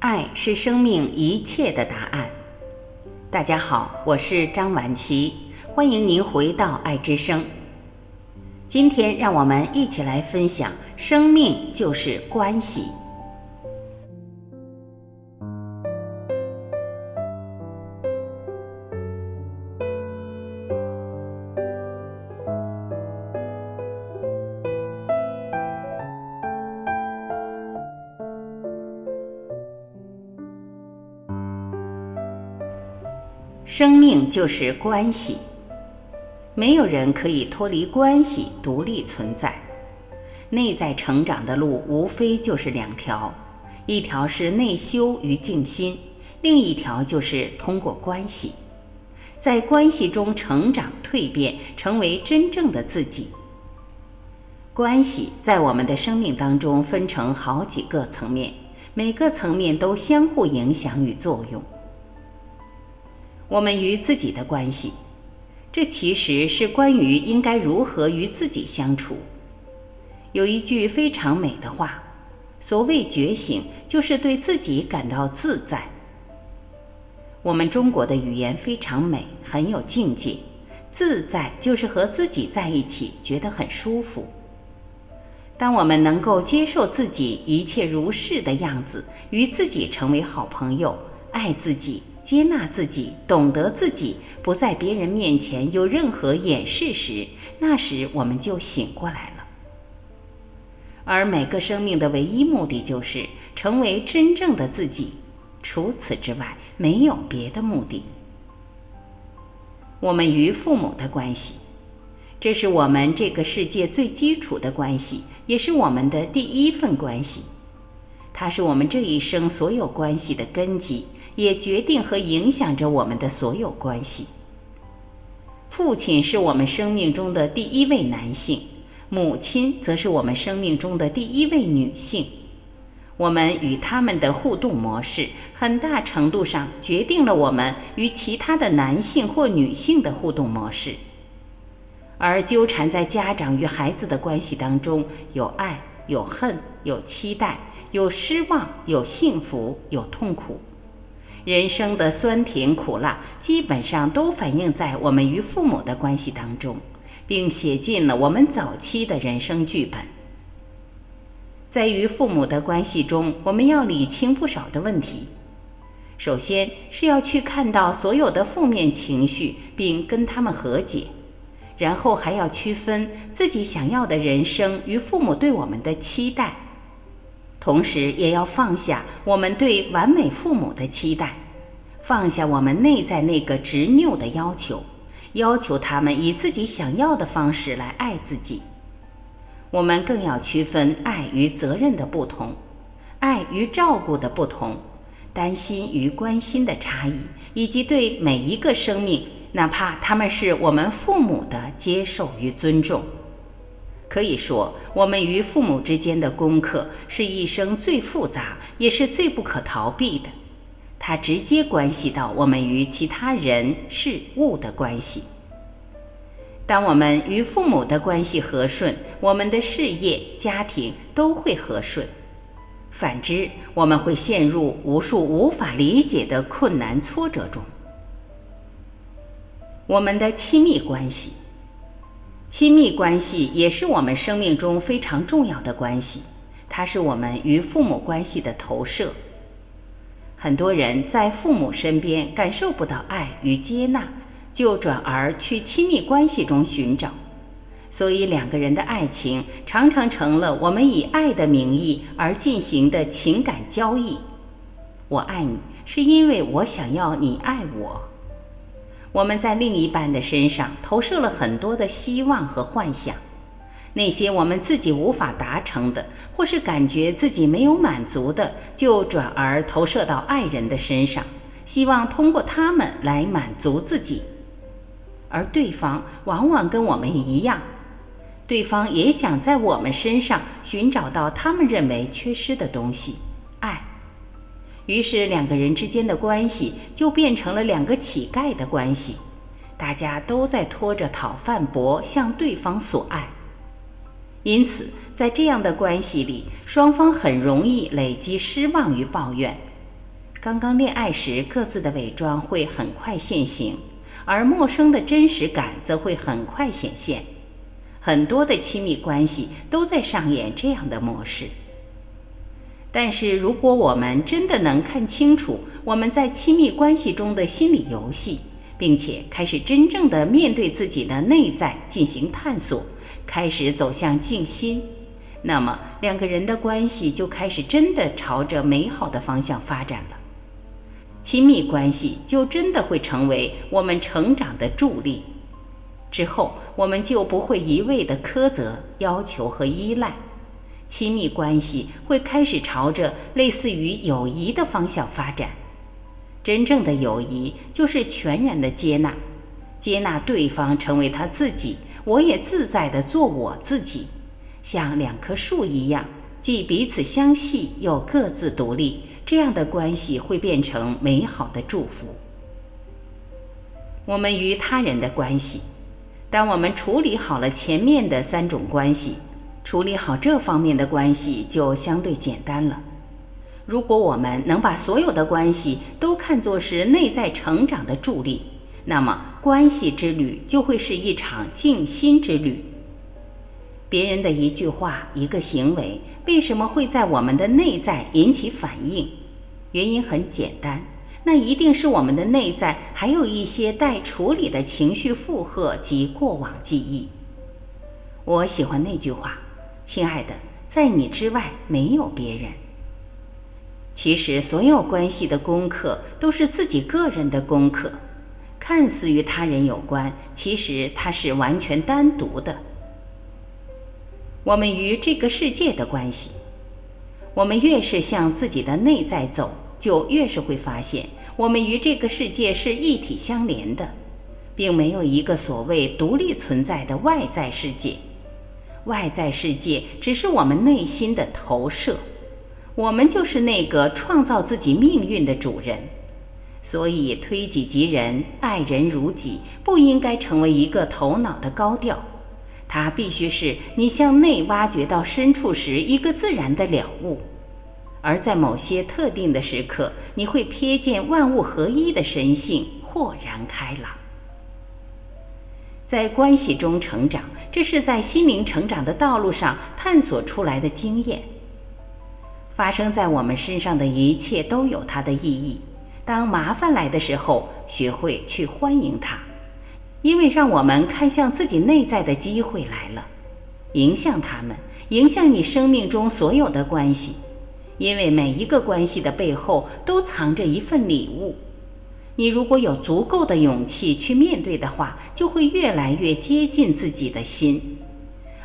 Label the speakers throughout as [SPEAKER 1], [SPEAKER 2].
[SPEAKER 1] 爱是生命一切的答案。大家好，我是张晚琪，欢迎您回到爱之声。今天让我们一起来分享：生命就是关系。生命就是关系，没有人可以脱离关系独立存在。内在成长的路无非就是两条：一条是内修与静心，另一条就是通过关系，在关系中成长蜕变，成为真正的自己。关系在我们的生命当中分成好几个层面，每个层面都相互影响与作用。我们与自己的关系，这其实是关于应该如何与自己相处。有一句非常美的话：“所谓觉醒，就是对自己感到自在。”我们中国的语言非常美，很有境界。自在就是和自己在一起，觉得很舒服。当我们能够接受自己一切如是的样子，与自己成为好朋友，爱自己。接纳自己，懂得自己，不在别人面前有任何掩饰时，那时我们就醒过来了。而每个生命的唯一目的就是成为真正的自己，除此之外没有别的目的。我们与父母的关系，这是我们这个世界最基础的关系，也是我们的第一份关系，它是我们这一生所有关系的根基。也决定和影响着我们的所有关系。父亲是我们生命中的第一位男性，母亲则是我们生命中的第一位女性。我们与他们的互动模式，很大程度上决定了我们与其他的男性或女性的互动模式。而纠缠在家长与孩子的关系当中，有爱，有恨，有期待，有失望，有幸福，有痛苦。人生的酸甜苦辣，基本上都反映在我们与父母的关系当中，并写进了我们早期的人生剧本。在与父母的关系中，我们要理清不少的问题。首先是要去看到所有的负面情绪，并跟他们和解；然后还要区分自己想要的人生与父母对我们的期待。同时，也要放下我们对完美父母的期待，放下我们内在那个执拗的要求，要求他们以自己想要的方式来爱自己。我们更要区分爱与责任的不同，爱与照顾的不同，担心与关心的差异，以及对每一个生命，哪怕他们是我们父母的接受与尊重。可以说，我们与父母之间的功课是一生最复杂，也是最不可逃避的。它直接关系到我们与其他人事物的关系。当我们与父母的关系和顺，我们的事业、家庭都会和顺；反之，我们会陷入无数无法理解的困难挫折中。我们的亲密关系。亲密关系也是我们生命中非常重要的关系，它是我们与父母关系的投射。很多人在父母身边感受不到爱与接纳，就转而去亲密关系中寻找，所以两个人的爱情常常成了我们以爱的名义而进行的情感交易。我爱你，是因为我想要你爱我。我们在另一半的身上投射了很多的希望和幻想，那些我们自己无法达成的，或是感觉自己没有满足的，就转而投射到爱人的身上，希望通过他们来满足自己。而对方往往跟我们一样，对方也想在我们身上寻找到他们认为缺失的东西。于是，两个人之间的关系就变成了两个乞丐的关系，大家都在拖着讨饭钵向对方索爱。因此，在这样的关系里，双方很容易累积失望与抱怨，刚刚恋爱时各自的伪装会很快现形，而陌生的真实感则会很快显现。很多的亲密关系都在上演这样的模式。但是，如果我们真的能看清楚我们在亲密关系中的心理游戏，并且开始真正的面对自己的内在进行探索，开始走向静心，那么两个人的关系就开始真的朝着美好的方向发展了。亲密关系就真的会成为我们成长的助力。之后，我们就不会一味的苛责、要求和依赖。亲密关系会开始朝着类似于友谊的方向发展。真正的友谊就是全然的接纳，接纳对方成为他自己，我也自在的做我自己，像两棵树一样，既彼此相系又各自独立。这样的关系会变成美好的祝福。我们与他人的关系，当我们处理好了前面的三种关系。处理好这方面的关系就相对简单了。如果我们能把所有的关系都看作是内在成长的助力，那么关系之旅就会是一场静心之旅。别人的一句话、一个行为，为什么会在我们的内在引起反应？原因很简单，那一定是我们的内在还有一些待处理的情绪负荷及过往记忆。我喜欢那句话。亲爱的，在你之外没有别人。其实，所有关系的功课都是自己个人的功课，看似与他人有关，其实它是完全单独的。我们与这个世界的关系，我们越是向自己的内在走，就越是会发现，我们与这个世界是一体相连的，并没有一个所谓独立存在的外在世界。外在世界只是我们内心的投射，我们就是那个创造自己命运的主人。所以，推己及人，爱人如己，不应该成为一个头脑的高调，它必须是你向内挖掘到深处时一个自然的了悟。而在某些特定的时刻，你会瞥见万物合一的神性，豁然开朗。在关系中成长，这是在心灵成长的道路上探索出来的经验。发生在我们身上的一切都有它的意义。当麻烦来的时候，学会去欢迎它，因为让我们看向自己内在的机会来了。迎向他们，迎向你生命中所有的关系，因为每一个关系的背后都藏着一份礼物。你如果有足够的勇气去面对的话，就会越来越接近自己的心，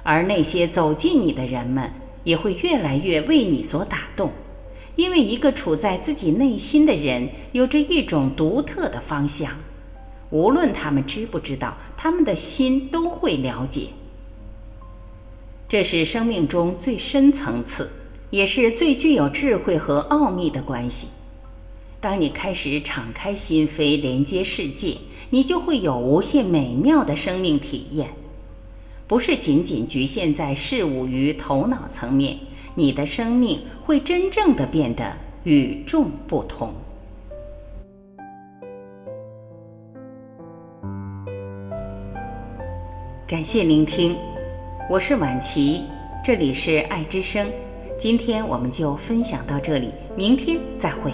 [SPEAKER 1] 而那些走近你的人们也会越来越为你所打动，因为一个处在自己内心的人有着一种独特的方向，无论他们知不知道，他们的心都会了解。这是生命中最深层次，也是最具有智慧和奥秘的关系。当你开始敞开心扉，连接世界，你就会有无限美妙的生命体验，不是仅仅局限在事物与头脑层面。你的生命会真正的变得与众不同。感谢聆听，我是晚琪，这里是爱之声。今天我们就分享到这里，明天再会。